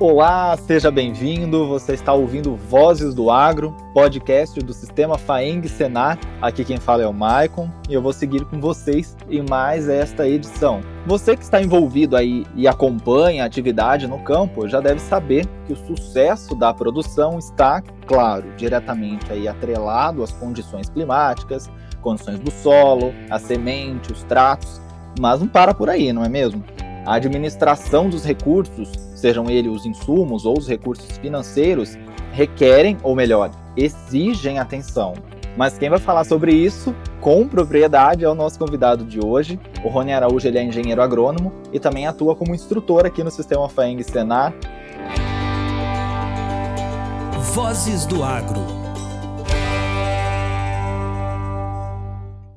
Olá, seja bem-vindo. Você está ouvindo Vozes do Agro, podcast do Sistema Faeng Senar. Aqui quem fala é o Maicon e eu vou seguir com vocês em mais esta edição. Você que está envolvido aí e acompanha a atividade no campo já deve saber que o sucesso da produção está, claro, diretamente aí atrelado às condições climáticas, condições do solo, a semente, os tratos, mas não para por aí, não é mesmo? A administração dos recursos, sejam eles os insumos ou os recursos financeiros, requerem, ou melhor, exigem atenção. Mas quem vai falar sobre isso com propriedade é o nosso convidado de hoje. O Rony Araújo ele é engenheiro agrônomo e também atua como instrutor aqui no Sistema FAENG Senar. Vozes do Agro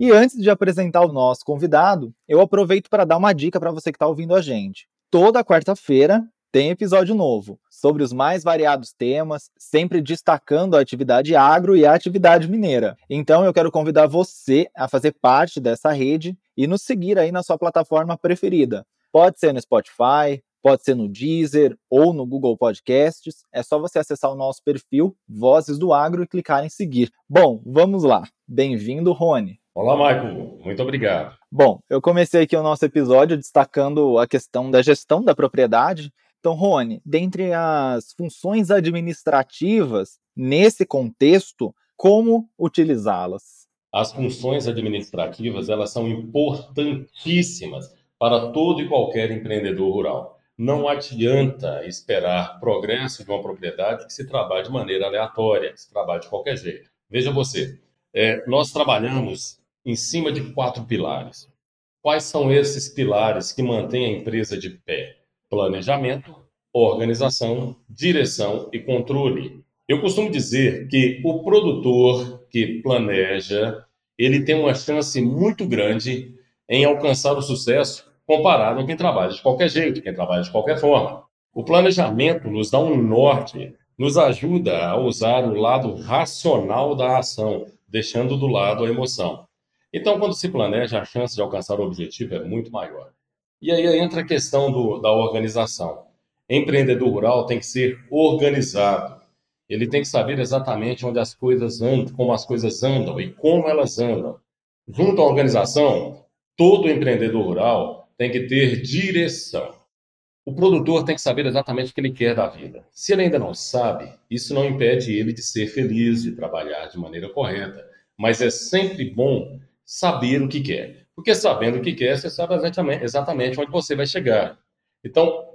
E antes de apresentar o nosso convidado, eu aproveito para dar uma dica para você que está ouvindo a gente. Toda quarta-feira tem episódio novo sobre os mais variados temas, sempre destacando a atividade agro e a atividade mineira. Então eu quero convidar você a fazer parte dessa rede e nos seguir aí na sua plataforma preferida. Pode ser no Spotify, pode ser no Deezer ou no Google Podcasts. É só você acessar o nosso perfil Vozes do Agro e clicar em seguir. Bom, vamos lá. Bem-vindo, Rony. Olá, Michael. Muito obrigado. Bom, eu comecei aqui o nosso episódio destacando a questão da gestão da propriedade. Então, Rony, dentre as funções administrativas, nesse contexto, como utilizá-las? As funções administrativas, elas são importantíssimas para todo e qualquer empreendedor rural. Não adianta esperar progresso de uma propriedade que se trabalhe de maneira aleatória, que se trabalhe de qualquer jeito. Veja você, é, nós trabalhamos em cima de quatro pilares. Quais são esses pilares que mantêm a empresa de pé? Planejamento, organização, direção e controle. Eu costumo dizer que o produtor que planeja, ele tem uma chance muito grande em alcançar o sucesso comparado a quem trabalha de qualquer jeito, quem trabalha de qualquer forma. O planejamento nos dá um norte, nos ajuda a usar o lado racional da ação, deixando do lado a emoção. Então, quando se planeja, a chance de alcançar o objetivo é muito maior. E aí entra a questão do, da organização. Empreendedor rural tem que ser organizado. Ele tem que saber exatamente onde as coisas andam, como as coisas andam e como elas andam. Junto à organização, todo empreendedor rural tem que ter direção. O produtor tem que saber exatamente o que ele quer da vida. Se ele ainda não sabe, isso não impede ele de ser feliz, de trabalhar de maneira correta. Mas é sempre bom saber o que quer. Porque sabendo o que quer, você sabe exatamente onde você vai chegar. Então,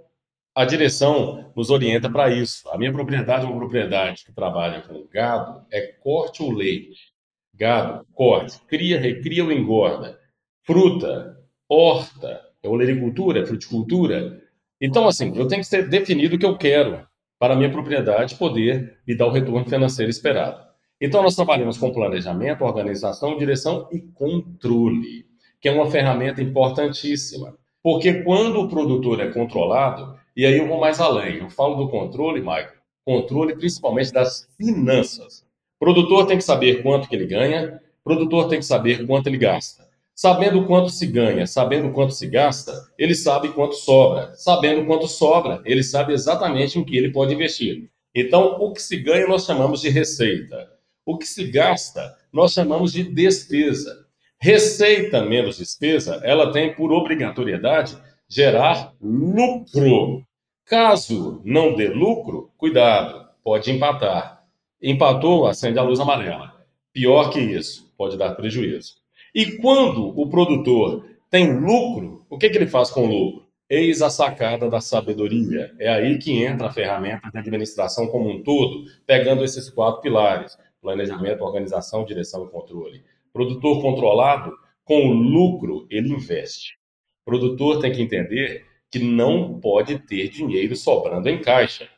a direção nos orienta para isso. A minha propriedade é uma propriedade que trabalha com gado, é corte ou leite. Gado, corte, cria, recria ou engorda. Fruta, horta, é olericultura, é fruticultura. Então, assim, eu tenho que ter definido o que eu quero para a minha propriedade poder me dar o retorno financeiro esperado. Então, nós trabalhamos com planejamento, organização, direção e controle, que é uma ferramenta importantíssima. Porque quando o produtor é controlado, e aí eu vou mais além, eu falo do controle, Michael, controle principalmente das finanças. O produtor tem que saber quanto que ele ganha, o produtor tem que saber quanto ele gasta. Sabendo quanto se ganha, sabendo quanto se gasta, ele sabe quanto sobra. Sabendo quanto sobra, ele sabe exatamente em que ele pode investir. Então, o que se ganha nós chamamos de receita. O que se gasta, nós chamamos de despesa. Receita menos despesa, ela tem por obrigatoriedade gerar lucro. Caso não dê lucro, cuidado, pode empatar. Empatou, acende a luz amarela. Pior que isso, pode dar prejuízo. E quando o produtor tem lucro, o que, que ele faz com o lucro? Eis a sacada da sabedoria. É aí que entra a ferramenta de administração como um todo, pegando esses quatro pilares planejamento, organização, direção e controle. Produtor controlado, com o lucro, ele investe. Produtor tem que entender que não pode ter dinheiro sobrando em caixa.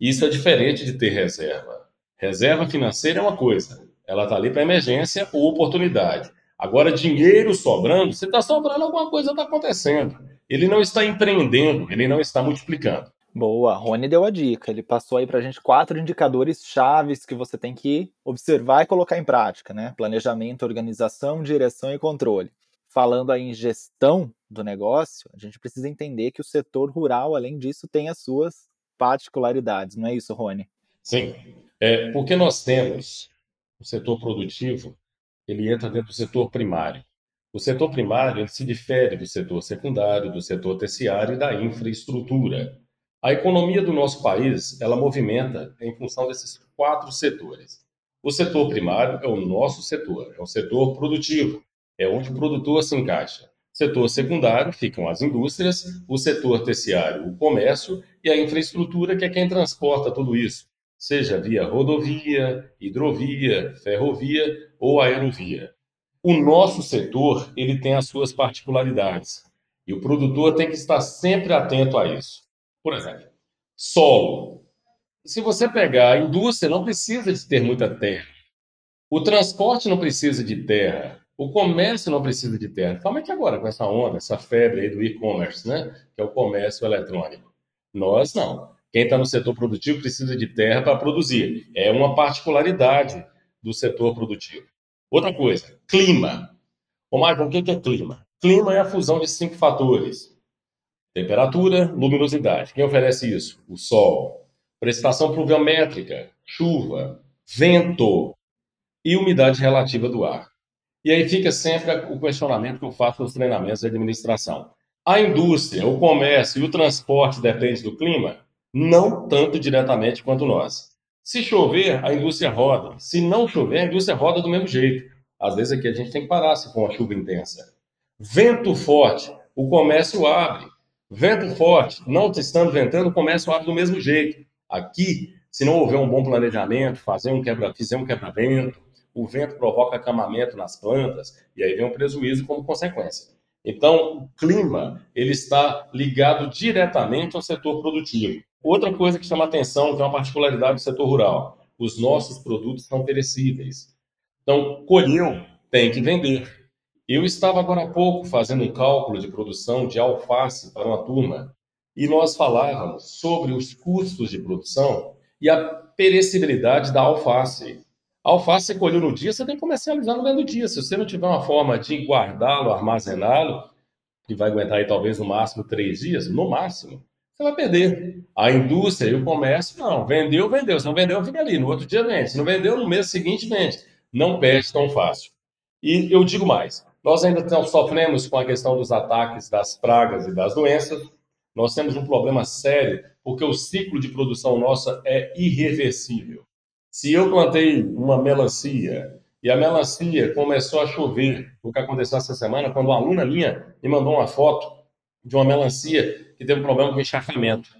Isso é diferente de ter reserva. Reserva financeira é uma coisa, ela está ali para emergência ou oportunidade. Agora, dinheiro sobrando, se está sobrando, alguma coisa está acontecendo. Ele não está empreendendo, ele não está multiplicando. Boa, Rony deu a dica. Ele passou aí pra gente quatro indicadores chaves que você tem que observar e colocar em prática, né? Planejamento, organização, direção e controle. Falando aí em gestão, do negócio, a gente precisa entender que o setor rural, além disso, tem as suas particularidades, não é isso, Rony? Sim, é, porque nós temos o setor produtivo, ele entra dentro do setor primário. O setor primário se difere do setor secundário, do setor terciário e da infraestrutura. A economia do nosso país, ela movimenta em função desses quatro setores. O setor primário é o nosso setor, é o setor produtivo, é onde o produtor se encaixa. Setor secundário ficam as indústrias, o setor terciário, o comércio e a infraestrutura, que é quem transporta tudo isso, seja via rodovia, hidrovia, ferrovia ou aerovia. O nosso setor, ele tem as suas particularidades e o produtor tem que estar sempre atento a isso. Por exemplo, solo. Se você pegar a indústria, não precisa de ter muita terra. O transporte não precisa de terra. O comércio não precisa de terra. Que agora, com essa onda, essa febre aí do e-commerce, né? Que é o comércio eletrônico. Nós não. Quem está no setor produtivo precisa de terra para produzir. É uma particularidade do setor produtivo. Outra coisa, clima. Ô, Michael, o que é clima? Clima é a fusão de cinco fatores: temperatura, luminosidade. Quem oferece isso? O sol. Precipitação pluviométrica, chuva, vento e umidade relativa do ar. E aí fica sempre o questionamento que eu faço nos treinamentos de administração. A indústria, o comércio e o transporte dependem do clima? Não tanto diretamente quanto nós. Se chover, a indústria roda. Se não chover, a indústria roda do mesmo jeito. Às vezes aqui a gente tem que parar se for uma chuva intensa. Vento forte, o comércio abre. Vento forte, não estando ventando, o comércio abre do mesmo jeito. Aqui, se não houver um bom planejamento, fazer um quebra, fizer um quebra-vento, o vento provoca acamamento nas plantas e aí vem um prejuízo como consequência. Então, o clima ele está ligado diretamente ao setor produtivo. Outra coisa que chama atenção, que é uma particularidade do setor rural, os nossos produtos são perecíveis. Então, colheu, tem que vender. Eu estava agora há pouco fazendo um cálculo de produção de alface para uma turma e nós falávamos sobre os custos de produção e a perecibilidade da alface. A alface você colheu no dia, você tem que comercializar no mesmo dia. Se você não tiver uma forma de guardá-lo, armazená-lo, que vai aguentar aí talvez no máximo três dias, no máximo, você vai perder. A indústria e o comércio, não. Vendeu, vendeu. Se não vendeu, fica ali. No outro dia vende. Se não vendeu, no mês seguinte vende. Não perde tão fácil. E eu digo mais: nós ainda sofremos com a questão dos ataques das pragas e das doenças. Nós temos um problema sério, porque o ciclo de produção nossa é irreversível. Se eu plantei uma melancia e a melancia começou a chover, o que aconteceu essa semana, quando uma aluna minha me mandou uma foto de uma melancia que teve um problema com encharcamento.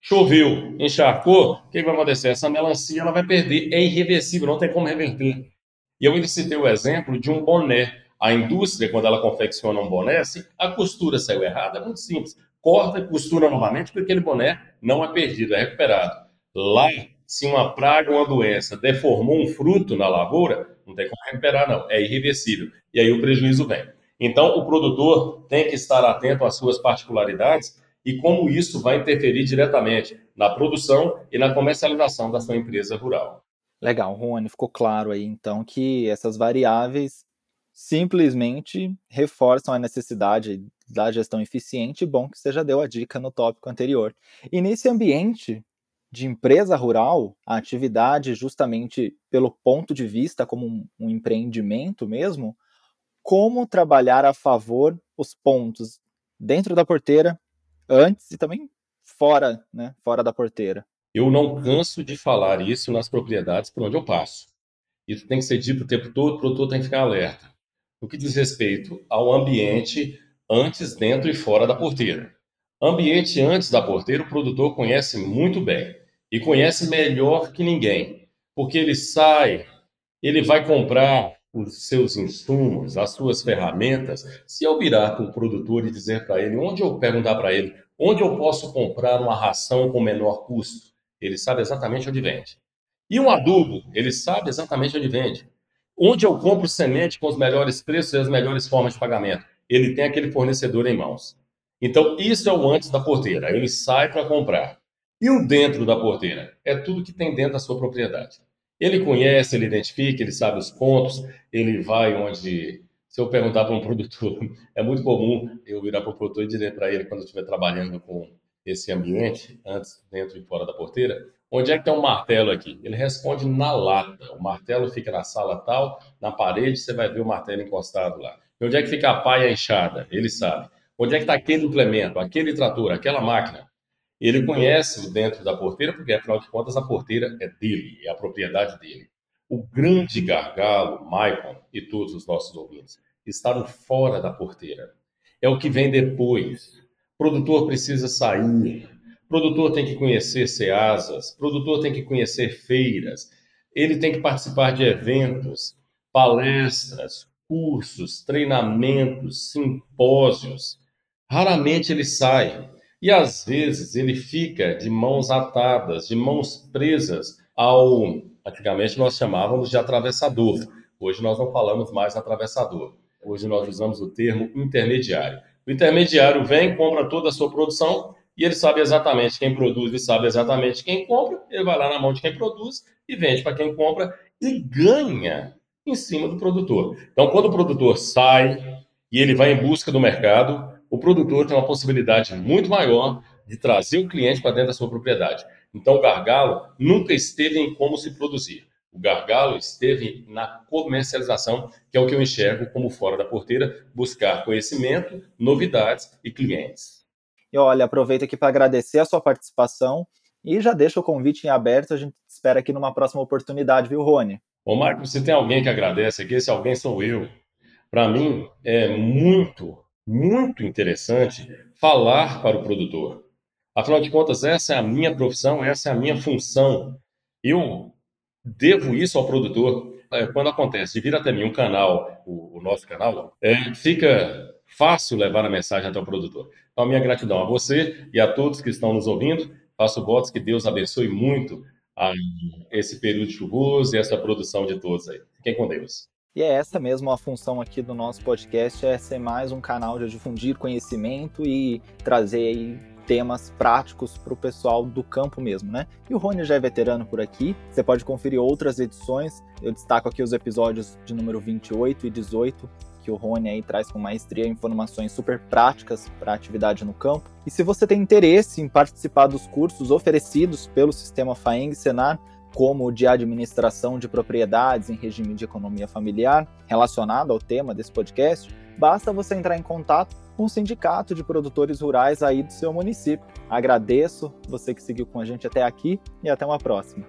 Choveu, encharcou, o que vai acontecer? Essa melancia ela vai perder, é irreversível, não tem como reverter. E eu ainda citei o exemplo de um boné. A indústria, quando ela confecciona um boné, se a costura saiu errada, é muito simples. Corta e costura novamente, porque aquele boné não é perdido, é recuperado. Lá se uma praga ou uma doença deformou um fruto na lavoura, não tem como recuperar, não. É irreversível. E aí o prejuízo vem. Então, o produtor tem que estar atento às suas particularidades e como isso vai interferir diretamente na produção e na comercialização da sua empresa rural. Legal, Rony, ficou claro aí então que essas variáveis simplesmente reforçam a necessidade da gestão eficiente. Bom que você já deu a dica no tópico anterior. E nesse ambiente de empresa rural, a atividade justamente pelo ponto de vista como um, empreendimento mesmo, como trabalhar a favor os pontos dentro da porteira, antes e também fora, né, fora da porteira. Eu não canso de falar isso nas propriedades por onde eu passo. Isso tem que ser dito o tempo todo, o produtor tem que ficar alerta. No que diz respeito ao ambiente antes, dentro e fora da porteira. Ambiente antes da porteira, o produtor conhece muito bem e conhece melhor que ninguém, porque ele sai, ele vai comprar os seus insumos, as suas ferramentas. Se eu virar para o produtor e dizer para ele, onde eu perguntar para ele, onde eu posso comprar uma ração com menor custo, ele sabe exatamente onde vende. E um adubo, ele sabe exatamente onde vende. Onde eu compro semente com os melhores preços e as melhores formas de pagamento, ele tem aquele fornecedor em mãos. Então, isso é o antes da porteira. Ele sai para comprar. E o dentro da porteira? É tudo que tem dentro da sua propriedade. Ele conhece, ele identifica, ele sabe os pontos, ele vai onde se eu perguntar para um produtor, é muito comum eu virar para o produtor e dizer para ele, quando eu estiver trabalhando com esse ambiente, antes, dentro e fora da porteira, onde é que tem um martelo aqui? Ele responde na lata. O martelo fica na sala tal, na parede você vai ver o martelo encostado lá. E onde é que fica a paia enxada? Ele sabe. Onde é que está aquele implemento, aquele trator, aquela máquina? Ele conhece o dentro da porteira, porque afinal de contas a porteira é dele, é a propriedade dele. O grande gargalo, Maicon e todos os nossos ouvintes, estavam fora da porteira. É o que vem depois. O produtor precisa sair. Produtor tem que conhecer SEASAs. O produtor tem que conhecer feiras. Ele tem que participar de eventos, palestras, cursos, treinamentos, simpósios. Raramente ele sai. E às vezes ele fica de mãos atadas, de mãos presas ao. Antigamente nós chamávamos de atravessador. Hoje nós não falamos mais atravessador. Hoje nós usamos o termo intermediário. O intermediário vem, compra toda a sua produção e ele sabe exatamente quem produz e sabe exatamente quem compra. Ele vai lá na mão de quem produz e vende para quem compra e ganha em cima do produtor. Então, quando o produtor sai e ele vai em busca do mercado, o produtor tem uma possibilidade muito maior de trazer o cliente para dentro da sua propriedade. Então, o gargalo nunca esteve em como se produzir. O gargalo esteve na comercialização, que é o que eu enxergo como fora da porteira, buscar conhecimento, novidades e clientes. E olha, aproveito aqui para agradecer a sua participação e já deixa o convite em aberto. A gente espera aqui numa próxima oportunidade, viu, Rony? Ô, Marco, você tem alguém que agradece aqui? Esse alguém sou eu. Para mim, é muito, muito interessante falar para o produtor. Afinal de contas, essa é a minha profissão, essa é a minha função. Eu devo isso ao produtor. É, quando acontece de vir até mim um canal, o, o nosso canal, é, fica fácil levar a mensagem até o produtor. Então, a minha gratidão a você e a todos que estão nos ouvindo. Faço votos que Deus abençoe muito a esse período chuvoso e essa produção de todos aí. Fiquem com Deus. E é essa mesmo a função aqui do nosso podcast, é ser mais um canal de difundir conhecimento e trazer aí temas práticos para o pessoal do campo mesmo, né? E o Rony já é veterano por aqui, você pode conferir outras edições, eu destaco aqui os episódios de número 28 e 18, que o Rony aí traz com maestria informações super práticas para a atividade no campo. E se você tem interesse em participar dos cursos oferecidos pelo sistema FAENG Senar, como o de administração de propriedades em regime de economia familiar, relacionado ao tema desse podcast, basta você entrar em contato com o sindicato de produtores rurais aí do seu município. Agradeço você que seguiu com a gente até aqui e até uma próxima.